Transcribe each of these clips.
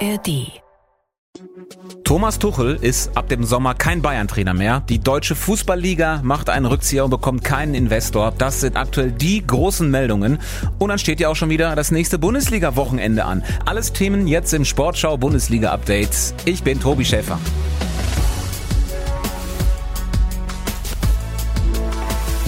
ARD. Thomas Tuchel ist ab dem Sommer kein Bayern-Trainer mehr. Die deutsche Fußballliga macht einen Rückzieher und bekommt keinen Investor. Das sind aktuell die großen Meldungen. Und dann steht ja auch schon wieder das nächste Bundesliga-Wochenende an. Alles Themen jetzt im Sportschau Bundesliga-Update. Ich bin Tobi Schäfer.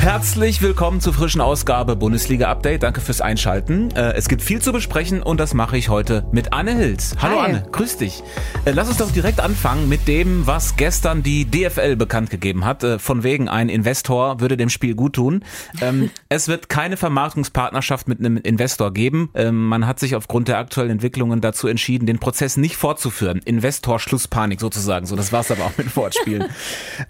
Herzlich willkommen zur frischen Ausgabe Bundesliga Update. Danke fürs Einschalten. Äh, es gibt viel zu besprechen und das mache ich heute mit Anne Hills. Hallo Hi. Anne, grüß dich. Äh, Lass uns doch direkt anfangen mit dem, was gestern die DFL bekannt gegeben hat. Äh, Von wegen ein Investor würde dem Spiel gut tun. Ähm, Es wird keine Vermarktungspartnerschaft mit einem Investor geben. Ähm, Man hat sich aufgrund der aktuellen Entwicklungen dazu entschieden, den Prozess nicht fortzuführen. Investor Schlusspanik sozusagen. So, das war's aber auch mit Wortspielen.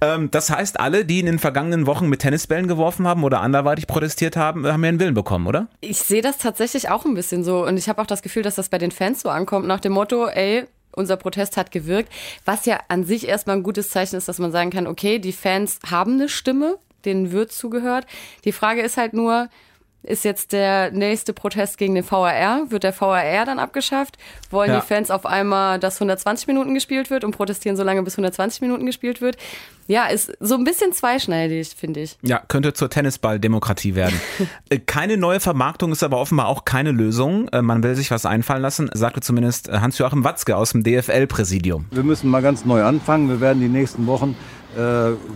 Ähm, das heißt, alle, die in den vergangenen Wochen mit Tennisbällen geworfen haben oder anderweitig protestiert haben, haben ihren Willen bekommen, oder? Ich sehe das tatsächlich auch ein bisschen so und ich habe auch das Gefühl, dass das bei den Fans so ankommt, nach dem Motto, ey, unser Protest hat gewirkt, was ja an sich erstmal ein gutes Zeichen ist, dass man sagen kann, okay, die Fans haben eine Stimme, denen wird zugehört. Die Frage ist halt nur, ist jetzt der nächste Protest gegen den VAR? Wird der VAR dann abgeschafft? Wollen Ja. die Fans auf einmal, dass 120 Minuten gespielt wird und protestieren so lange, bis 120 Minuten gespielt wird? Ja, ist so ein bisschen zweischneidig, finde ich. Ja, könnte zur Tennisballdemokratie werden. Äh, keine neue Vermarktung ist aber offenbar auch keine Lösung. Äh, Man will sich was einfallen lassen, sagte zumindest äh, Hans-Joachim Watzke aus dem DFL-Präsidium. Wir müssen mal ganz neu anfangen. Wir werden die nächsten Wochen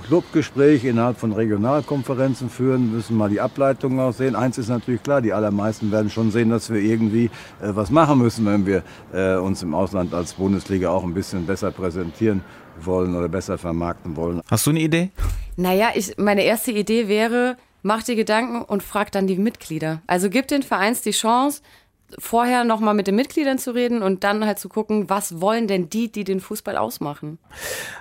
Clubgespräche innerhalb von Regionalkonferenzen führen, müssen mal die Ableitungen auch sehen. Eins ist natürlich klar, die allermeisten werden schon sehen, dass wir irgendwie äh, was machen müssen, wenn wir äh, uns im Ausland als Bundesliga auch ein bisschen besser präsentieren wollen oder besser vermarkten wollen. Hast du eine Idee? Naja, ich, meine erste Idee wäre, mach dir Gedanken und frag dann die Mitglieder. Also gib den Vereins die Chance, vorher nochmal mit den Mitgliedern zu reden und dann halt zu gucken, was wollen denn die, die den Fußball ausmachen.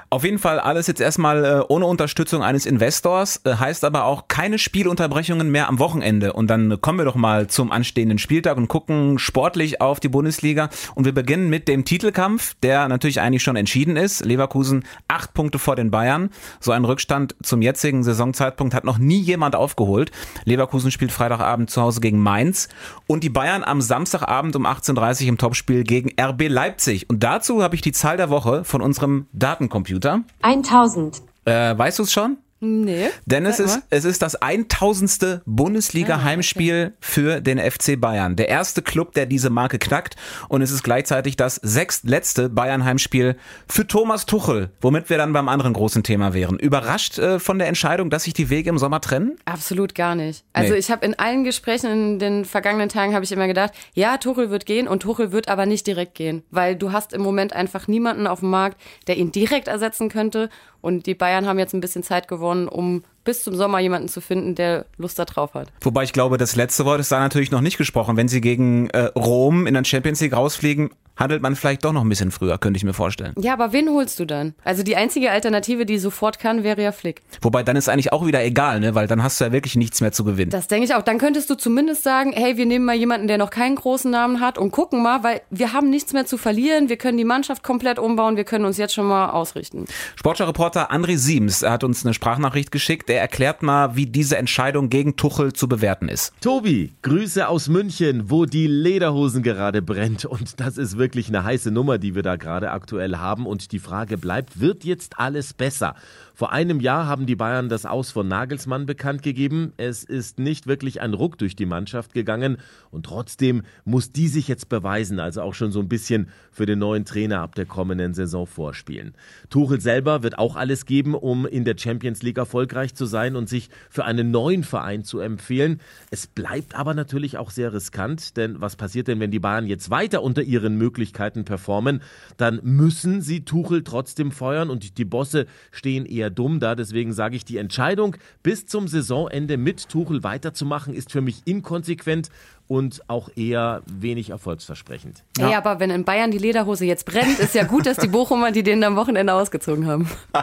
Auf jeden Fall alles jetzt erstmal äh, ohne Unterstützung eines Investors, äh, heißt aber auch keine Spielunterbrechungen mehr am Wochenende. Und dann kommen wir doch mal zum anstehenden Spieltag und gucken sportlich auf die Bundesliga. Und wir beginnen mit dem Titelkampf, der natürlich eigentlich schon entschieden ist. Leverkusen acht Punkte vor den Bayern. So einen Rückstand zum jetzigen Saisonzeitpunkt hat noch nie jemand aufgeholt. Leverkusen spielt Freitagabend zu Hause gegen Mainz und die Bayern am Samstagabend um 18.30 Uhr im Topspiel gegen RB Leipzig. Und dazu habe ich die Zahl der Woche von unserem Datencomputer. 1000. Äh, weißt du es schon? Nee. Denn es ist, mal. es ist das 1000. Bundesliga-Heimspiel für den FC Bayern. Der erste Club, der diese Marke knackt. Und es ist gleichzeitig das sechstletzte Bayern-Heimspiel für Thomas Tuchel. Womit wir dann beim anderen großen Thema wären. Überrascht äh, von der Entscheidung, dass sich die Wege im Sommer trennen? Absolut gar nicht. Also Nee. ich habe in allen Gesprächen in den vergangenen Tagen habe ich immer gedacht, ja, Tuchel wird gehen und Tuchel wird aber nicht direkt gehen, weil du hast im Moment einfach niemanden auf dem Markt, der ihn direkt ersetzen könnte und die Bayern haben jetzt ein bisschen Zeit gewonnen, um bis zum Sommer jemanden zu finden, der Lust da drauf hat. Wobei ich glaube, das letzte Wort ist da natürlich noch nicht gesprochen. Wenn sie gegen äh, Rom in der Champions League rausfliegen, handelt man vielleicht doch noch ein bisschen früher, könnte ich mir vorstellen. Ja, aber wen holst du dann? Also die einzige Alternative, die sofort kann, wäre ja Flick. Wobei dann ist eigentlich auch wieder egal, ne? weil dann hast du ja wirklich nichts mehr zu gewinnen. Das denke ich auch. Dann könntest du zumindest sagen, hey, wir nehmen mal jemanden, der noch keinen großen Namen hat und gucken mal, weil wir haben nichts mehr zu verlieren. Wir können die Mannschaft komplett umbauen. Wir können uns jetzt schon mal ausrichten. Sportschau-Reporter André Siems er hat uns eine Sprachnachricht geschickt. Der erklärt mal, wie diese Entscheidung gegen Tuchel zu bewerten ist. Tobi, Grüße aus München, wo die Lederhosen gerade brennt. Und das ist wirklich eine heiße Nummer, die wir da gerade aktuell haben. Und die Frage bleibt, wird jetzt alles besser? Vor einem Jahr haben die Bayern das Aus von Nagelsmann bekannt gegeben. Es ist nicht wirklich ein Ruck durch die Mannschaft gegangen. Und trotzdem muss die sich jetzt beweisen, also auch schon so ein bisschen für den neuen Trainer ab der kommenden Saison vorspielen. Tuchel selber wird auch alles geben, um in der Champions League erfolgreich zu sein und sich für einen neuen Verein zu empfehlen. Es bleibt aber natürlich auch sehr riskant, denn was passiert denn, wenn die Bayern jetzt weiter unter ihren Möglichkeiten performen? Dann müssen sie Tuchel trotzdem feuern und die Bosse stehen eher dumm da. Deswegen sage ich, die Entscheidung, bis zum Saisonende mit Tuchel weiterzumachen, ist für mich inkonsequent und auch eher wenig erfolgsversprechend. Ja. Ey, aber wenn in Bayern die Lederhose jetzt brennt, ist ja gut, dass die Bochumer die den am Wochenende ausgezogen haben.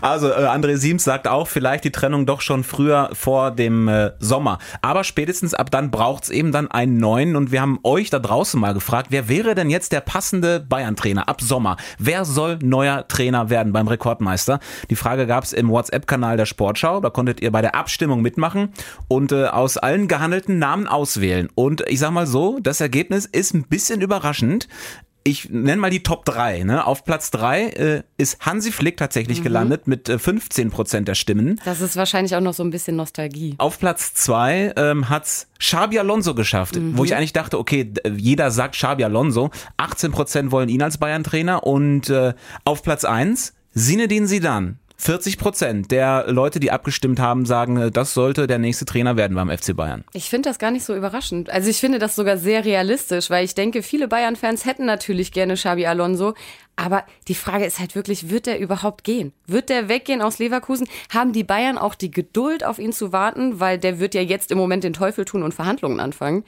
Also äh, André Siems sagt auch, vielleicht die Trennung doch schon früher vor dem äh, Sommer. Aber spätestens ab dann braucht's eben dann einen neuen. Und wir haben euch da draußen mal gefragt, wer wäre denn jetzt der passende Bayern-Trainer ab Sommer? Wer soll neuer Trainer werden beim Rekordmeister? Die Frage gab's im WhatsApp-Kanal der Sportschau. Da konntet ihr bei der Abstimmung mitmachen und äh, aus allen gehandelten Namen auswählen. Und ich sag mal so, das Ergebnis ist ein bisschen überraschend. ich nenne mal die Top 3. Ne? Auf Platz 3 äh, ist Hansi Flick tatsächlich mhm. gelandet mit äh, 15 Prozent der Stimmen. Das ist wahrscheinlich auch noch so ein bisschen Nostalgie. Auf Platz 2 ähm, hat's Xabi Alonso geschafft, mhm. wo ich eigentlich dachte, okay, jeder sagt Xabi Alonso. 18 Prozent wollen ihn als Bayern-Trainer und äh, auf Platz 1 Sinedin Sidan 40 Prozent der Leute, die abgestimmt haben, sagen, äh, das sollte der nächste Trainer werden beim FC Bayern. Ich finde das gar nicht so überraschend. Also ich finde das sogar sehr realistisch, weil ich denke, viele Bayern-Fans hätten natürlich gerne Xabi Alonso. Aber die Frage ist halt wirklich, wird der überhaupt gehen? Wird der weggehen aus Leverkusen? Haben die Bayern auch die Geduld, auf ihn zu warten? Weil der wird ja jetzt im Moment den Teufel tun und Verhandlungen anfangen.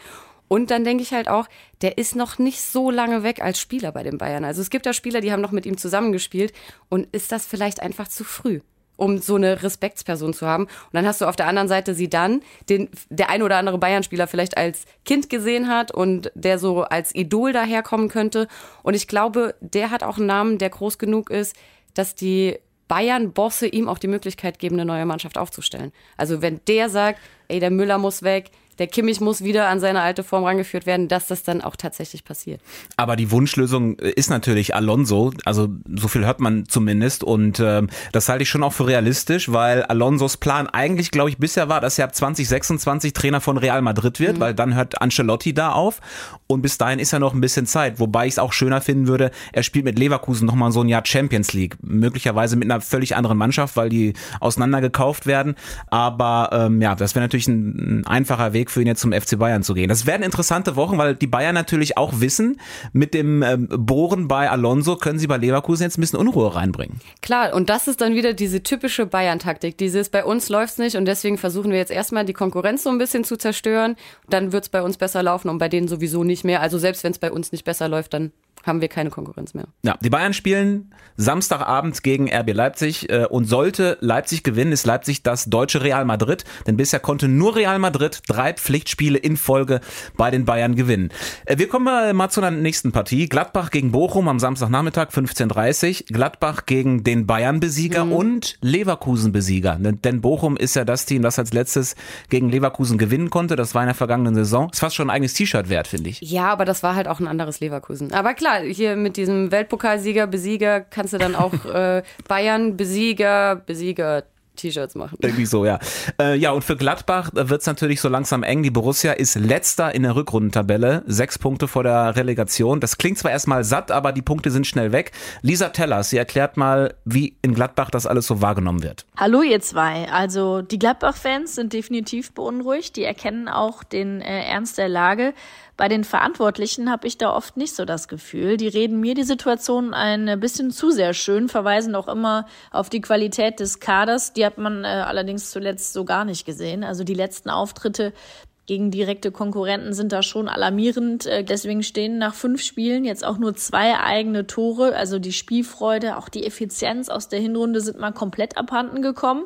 Und dann denke ich halt auch, der ist noch nicht so lange weg als Spieler bei den Bayern. Also es gibt ja Spieler, die haben noch mit ihm zusammengespielt. Und ist das vielleicht einfach zu früh? um so eine Respektsperson zu haben. Und dann hast du auf der anderen Seite sie dann, den der ein oder andere Bayern-Spieler vielleicht als Kind gesehen hat und der so als Idol daherkommen könnte. Und ich glaube, der hat auch einen Namen, der groß genug ist, dass die Bayern-Bosse ihm auch die Möglichkeit geben, eine neue Mannschaft aufzustellen. Also wenn der sagt, ey, der Müller muss weg, der Kimmich muss wieder an seine alte Form rangeführt werden, dass das dann auch tatsächlich passiert. Aber die Wunschlösung ist natürlich Alonso, also so viel hört man zumindest. Und äh, das halte ich schon auch für realistisch, weil Alonsos Plan eigentlich, glaube ich, bisher war, dass er ab 2026 Trainer von Real Madrid wird, mhm. weil dann hört Ancelotti da auf. Und bis dahin ist ja noch ein bisschen Zeit, wobei ich es auch schöner finden würde, er spielt mit Leverkusen nochmal so ein Jahr Champions League, möglicherweise mit einer völlig anderen Mannschaft, weil die auseinandergekauft werden, aber ähm, ja, das wäre natürlich ein, ein einfacher Weg Weg für ihn jetzt zum FC Bayern zu gehen. Das werden interessante Wochen, weil die Bayern natürlich auch wissen, mit dem ähm, Bohren bei Alonso können sie bei Leverkusen jetzt ein bisschen Unruhe reinbringen. Klar, und das ist dann wieder diese typische Bayern-Taktik. Dieses bei uns läuft's nicht und deswegen versuchen wir jetzt erstmal die Konkurrenz so ein bisschen zu zerstören. Dann wird's bei uns besser laufen und bei denen sowieso nicht mehr. Also selbst wenn es bei uns nicht besser läuft, dann haben wir keine Konkurrenz mehr. Ja, die Bayern spielen Samstagabend gegen RB Leipzig äh, und sollte Leipzig gewinnen, ist Leipzig das deutsche Real Madrid, denn bisher konnte nur Real Madrid drei Pflichtspiele in Folge bei den Bayern gewinnen. Äh, wir kommen mal zu einer nächsten Partie. Gladbach gegen Bochum am Samstagnachmittag 15.30 Gladbach gegen den Bayern-Besieger mhm. und Leverkusen-Besieger. Denn Bochum ist ja das Team, das als letztes gegen Leverkusen gewinnen konnte. Das war in der vergangenen Saison. Ist fast schon ein eigenes T-Shirt wert, finde ich. Ja, aber das war halt auch ein anderes Leverkusen. Aber klar, hier mit diesem Weltpokalsieger, Besieger kannst du dann auch äh, Bayern, Besieger, Besieger, T-Shirts machen. Irgendwie so, ja. Äh, ja, und für Gladbach wird es natürlich so langsam eng. Die Borussia ist letzter in der Rückrundentabelle, sechs Punkte vor der Relegation. Das klingt zwar erstmal satt, aber die Punkte sind schnell weg. Lisa Tellers, sie erklärt mal, wie in Gladbach das alles so wahrgenommen wird. Hallo ihr zwei. Also die Gladbach-Fans sind definitiv beunruhigt. Die erkennen auch den äh, Ernst der Lage. Bei den Verantwortlichen habe ich da oft nicht so das Gefühl. Die reden mir die Situation ein bisschen zu sehr schön, verweisen auch immer auf die Qualität des Kaders. Die hat man äh, allerdings zuletzt so gar nicht gesehen. Also die letzten Auftritte gegen direkte Konkurrenten sind da schon alarmierend. Äh, deswegen stehen nach fünf Spielen jetzt auch nur zwei eigene Tore. Also die Spielfreude, auch die Effizienz aus der Hinrunde sind mal komplett abhanden gekommen.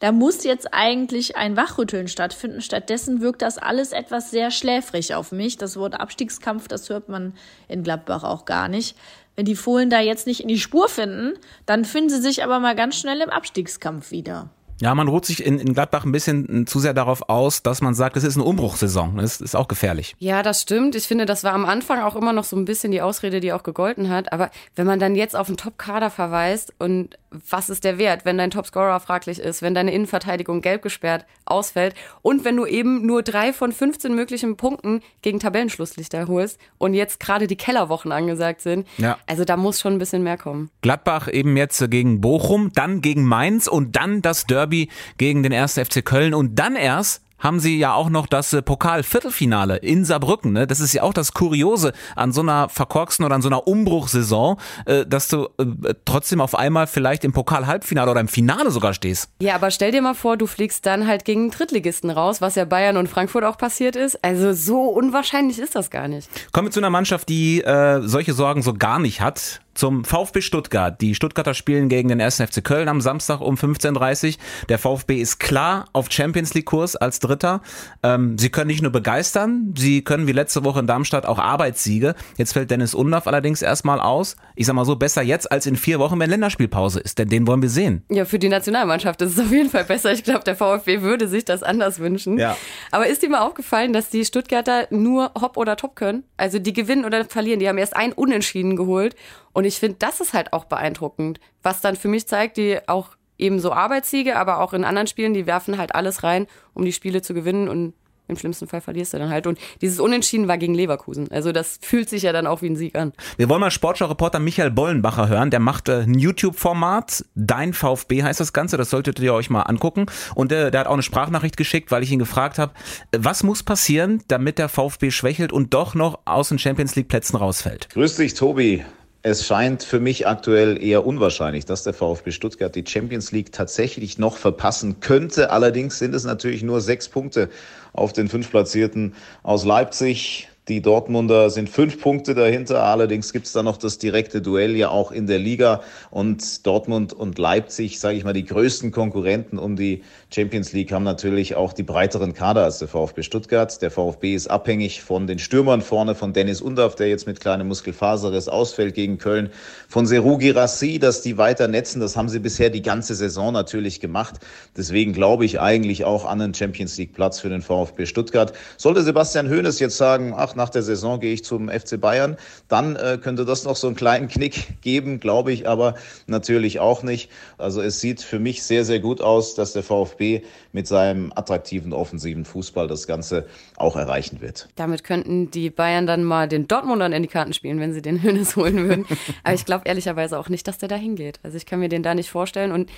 Da muss jetzt eigentlich ein Wachrütteln stattfinden. Stattdessen wirkt das alles etwas sehr schläfrig auf mich. Das Wort Abstiegskampf, das hört man in Gladbach auch gar nicht. Wenn die Fohlen da jetzt nicht in die Spur finden, dann finden sie sich aber mal ganz schnell im Abstiegskampf wieder. Ja, man ruht sich in, in Gladbach ein bisschen zu sehr darauf aus, dass man sagt, es ist eine Umbruchssaison. Das ist auch gefährlich. Ja, das stimmt. Ich finde, das war am Anfang auch immer noch so ein bisschen die Ausrede, die auch gegolten hat. Aber wenn man dann jetzt auf einen Top-Kader verweist und was ist der Wert, wenn dein Topscorer fraglich ist, wenn deine Innenverteidigung gelb gesperrt ausfällt und wenn du eben nur drei von 15 möglichen Punkten gegen Tabellenschlusslichter holst und jetzt gerade die Kellerwochen angesagt sind. Ja. Also da muss schon ein bisschen mehr kommen. Gladbach eben jetzt gegen Bochum, dann gegen Mainz und dann das Derby gegen den 1. FC Köln und dann erst haben sie ja auch noch das äh, Pokal-Viertelfinale in Saarbrücken. Ne? Das ist ja auch das Kuriose an so einer verkorksten oder an so einer Umbruchsaison, äh, dass du äh, trotzdem auf einmal vielleicht im Pokal-Halbfinale oder im Finale sogar stehst. Ja, aber stell dir mal vor, du fliegst dann halt gegen Drittligisten raus, was ja Bayern und Frankfurt auch passiert ist. Also so unwahrscheinlich ist das gar nicht. Kommen wir zu einer Mannschaft, die äh, solche Sorgen so gar nicht hat zum VfB Stuttgart. Die Stuttgarter spielen gegen den 1. FC Köln am Samstag um 15.30 Uhr. Der VfB ist klar auf Champions League Kurs als Dritter. Ähm, sie können nicht nur begeistern, sie können wie letzte Woche in Darmstadt auch Arbeitssiege. Jetzt fällt Dennis Undaff allerdings erstmal aus. Ich sag mal so, besser jetzt als in vier Wochen, wenn Länderspielpause ist, denn den wollen wir sehen. Ja, für die Nationalmannschaft ist es auf jeden Fall besser. Ich glaube, der VfB würde sich das anders wünschen. Ja. Aber ist dir mal aufgefallen, dass die Stuttgarter nur Hopp oder Top können? Also die gewinnen oder verlieren. Die haben erst ein Unentschieden geholt. Und ich finde, das ist halt auch beeindruckend. Was dann für mich zeigt, die auch eben so Arbeitssiege, aber auch in anderen Spielen, die werfen halt alles rein, um die Spiele zu gewinnen. Und im schlimmsten Fall verlierst du dann halt. Und dieses Unentschieden war gegen Leverkusen. Also das fühlt sich ja dann auch wie ein Sieg an. Wir wollen mal Sportschau-Reporter Michael Bollenbacher hören. Der macht äh, ein YouTube-Format. Dein VfB heißt das Ganze. Das solltet ihr euch mal angucken. Und äh, der hat auch eine Sprachnachricht geschickt, weil ich ihn gefragt habe, was muss passieren, damit der VfB schwächelt und doch noch aus den Champions League-Plätzen rausfällt? Grüß dich, Tobi. Es scheint für mich aktuell eher unwahrscheinlich, dass der VfB Stuttgart die Champions League tatsächlich noch verpassen könnte. Allerdings sind es natürlich nur sechs Punkte auf den fünf Platzierten aus Leipzig. Die Dortmunder sind fünf Punkte dahinter. Allerdings gibt es da noch das direkte Duell ja auch in der Liga. Und Dortmund und Leipzig, sage ich mal, die größten Konkurrenten um die Champions League haben natürlich auch die breiteren Kader als der VfB Stuttgart. Der VfB ist abhängig von den Stürmern vorne, von Dennis Undaff, der jetzt mit kleinem Muskelfaserriss ausfällt gegen Köln, von Serugi Rassi, dass die weiter netzen. Das haben sie bisher die ganze Saison natürlich gemacht. Deswegen glaube ich eigentlich auch an einen Champions League Platz für den VfB Stuttgart. Sollte Sebastian Hoeneß jetzt sagen, ach, nach der Saison gehe ich zum FC Bayern, dann äh, könnte das noch so einen kleinen Knick geben, glaube ich aber natürlich auch nicht. Also es sieht für mich sehr, sehr gut aus, dass der VfB mit seinem attraktiven offensiven Fußball das Ganze auch erreichen wird. Damit könnten die Bayern dann mal den Dortmundern in die Karten spielen, wenn sie den Hönes holen würden. aber ich glaube ehrlicherweise auch nicht, dass der da hingeht. Also ich kann mir den da nicht vorstellen und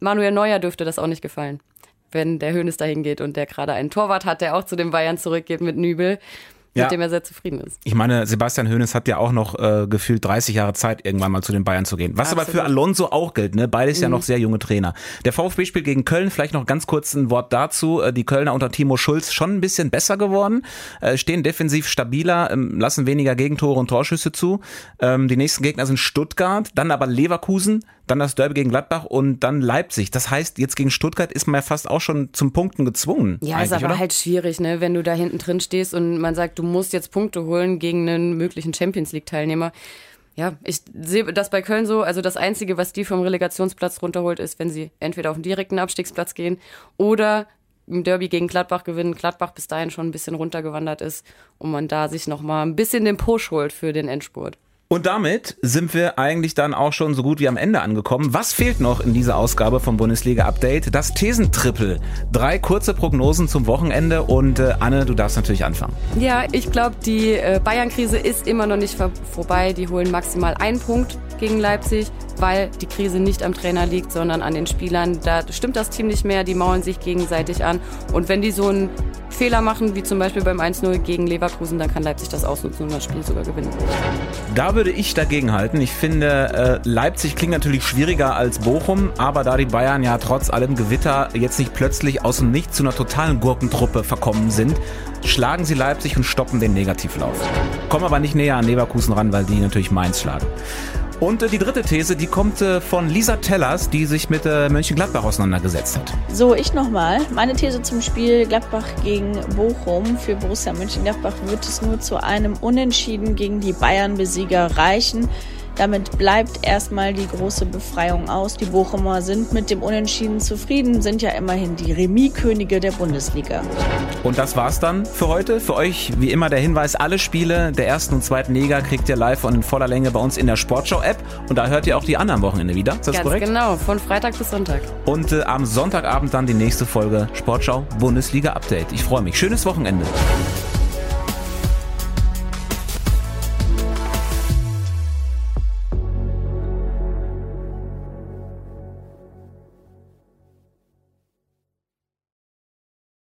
Manuel Neuer dürfte das auch nicht gefallen wenn der Hönes dahin geht und der gerade einen Torwart hat, der auch zu den Bayern zurückgeht mit Nübel ja. mit dem er sehr zufrieden ist. Ich meine, Sebastian Hoeneß hat ja auch noch äh, gefühlt 30 Jahre Zeit, irgendwann mal zu den Bayern zu gehen. Was Absolut. aber für Alonso auch gilt, ne? Beides mhm. ja noch sehr junge Trainer. Der VfB spielt gegen Köln, vielleicht noch ganz kurz ein Wort dazu. Äh, die Kölner unter Timo Schulz schon ein bisschen besser geworden, äh, stehen defensiv stabiler, ähm, lassen weniger Gegentore und Torschüsse zu. Ähm, die nächsten Gegner sind Stuttgart, dann aber Leverkusen, dann das Derby gegen Gladbach und dann Leipzig. Das heißt, jetzt gegen Stuttgart ist man ja fast auch schon zum Punkten gezwungen. Ja, ist aber oder? halt schwierig, ne? wenn du da hinten drin stehst und man sagt, du musst jetzt Punkte holen gegen einen möglichen Champions League-Teilnehmer. Ja, ich sehe das bei Köln so. Also das Einzige, was die vom Relegationsplatz runterholt, ist, wenn sie entweder auf den direkten Abstiegsplatz gehen oder im Derby gegen Gladbach gewinnen. Gladbach bis dahin schon ein bisschen runtergewandert ist und man da sich nochmal ein bisschen den Push holt für den Endspurt. Und damit sind wir eigentlich dann auch schon so gut wie am Ende angekommen. Was fehlt noch in dieser Ausgabe vom Bundesliga Update? Das Thesentrippel. Drei kurze Prognosen zum Wochenende und äh, Anne, du darfst natürlich anfangen. Ja, ich glaube, die äh, Bayern-Krise ist immer noch nicht vor vorbei. Die holen maximal einen Punkt gegen Leipzig, weil die Krise nicht am Trainer liegt, sondern an den Spielern. Da stimmt das Team nicht mehr, die mauern sich gegenseitig an. Und wenn die so einen Fehler machen, wie zum Beispiel beim 1-0 gegen Leverkusen, dann kann Leipzig das ausnutzen und das Spiel sogar gewinnen. Da würde ich dagegen halten. Ich finde, äh, Leipzig klingt natürlich schwieriger als Bochum, aber da die Bayern ja trotz allem Gewitter jetzt nicht plötzlich aus dem Nichts zu einer totalen Gurkentruppe verkommen sind, schlagen sie Leipzig und stoppen den Negativlauf. Kommen aber nicht näher an Leverkusen ran, weil die natürlich Mainz schlagen. Und äh, die dritte These, die kommt äh, von Lisa Tellers, die sich mit äh, Mönchengladbach auseinandergesetzt hat. So, ich nochmal. Meine These zum Spiel Gladbach gegen Bochum. Für Borussia Mönchengladbach wird es nur zu einem Unentschieden gegen die Bayern-Besieger reichen. Damit bleibt erstmal die große Befreiung aus. Die Bochumer sind mit dem Unentschieden zufrieden, sind ja immerhin die Remis-Könige der Bundesliga. Und das war's dann für heute. Für euch wie immer der Hinweis, alle Spiele der ersten und zweiten Liga kriegt ihr live und in voller Länge bei uns in der Sportschau-App. Und da hört ihr auch die anderen Wochenende wieder. Ist das Ganz korrekt? genau, von Freitag bis Sonntag. Und äh, am Sonntagabend dann die nächste Folge Sportschau Bundesliga Update. Ich freue mich. Schönes Wochenende.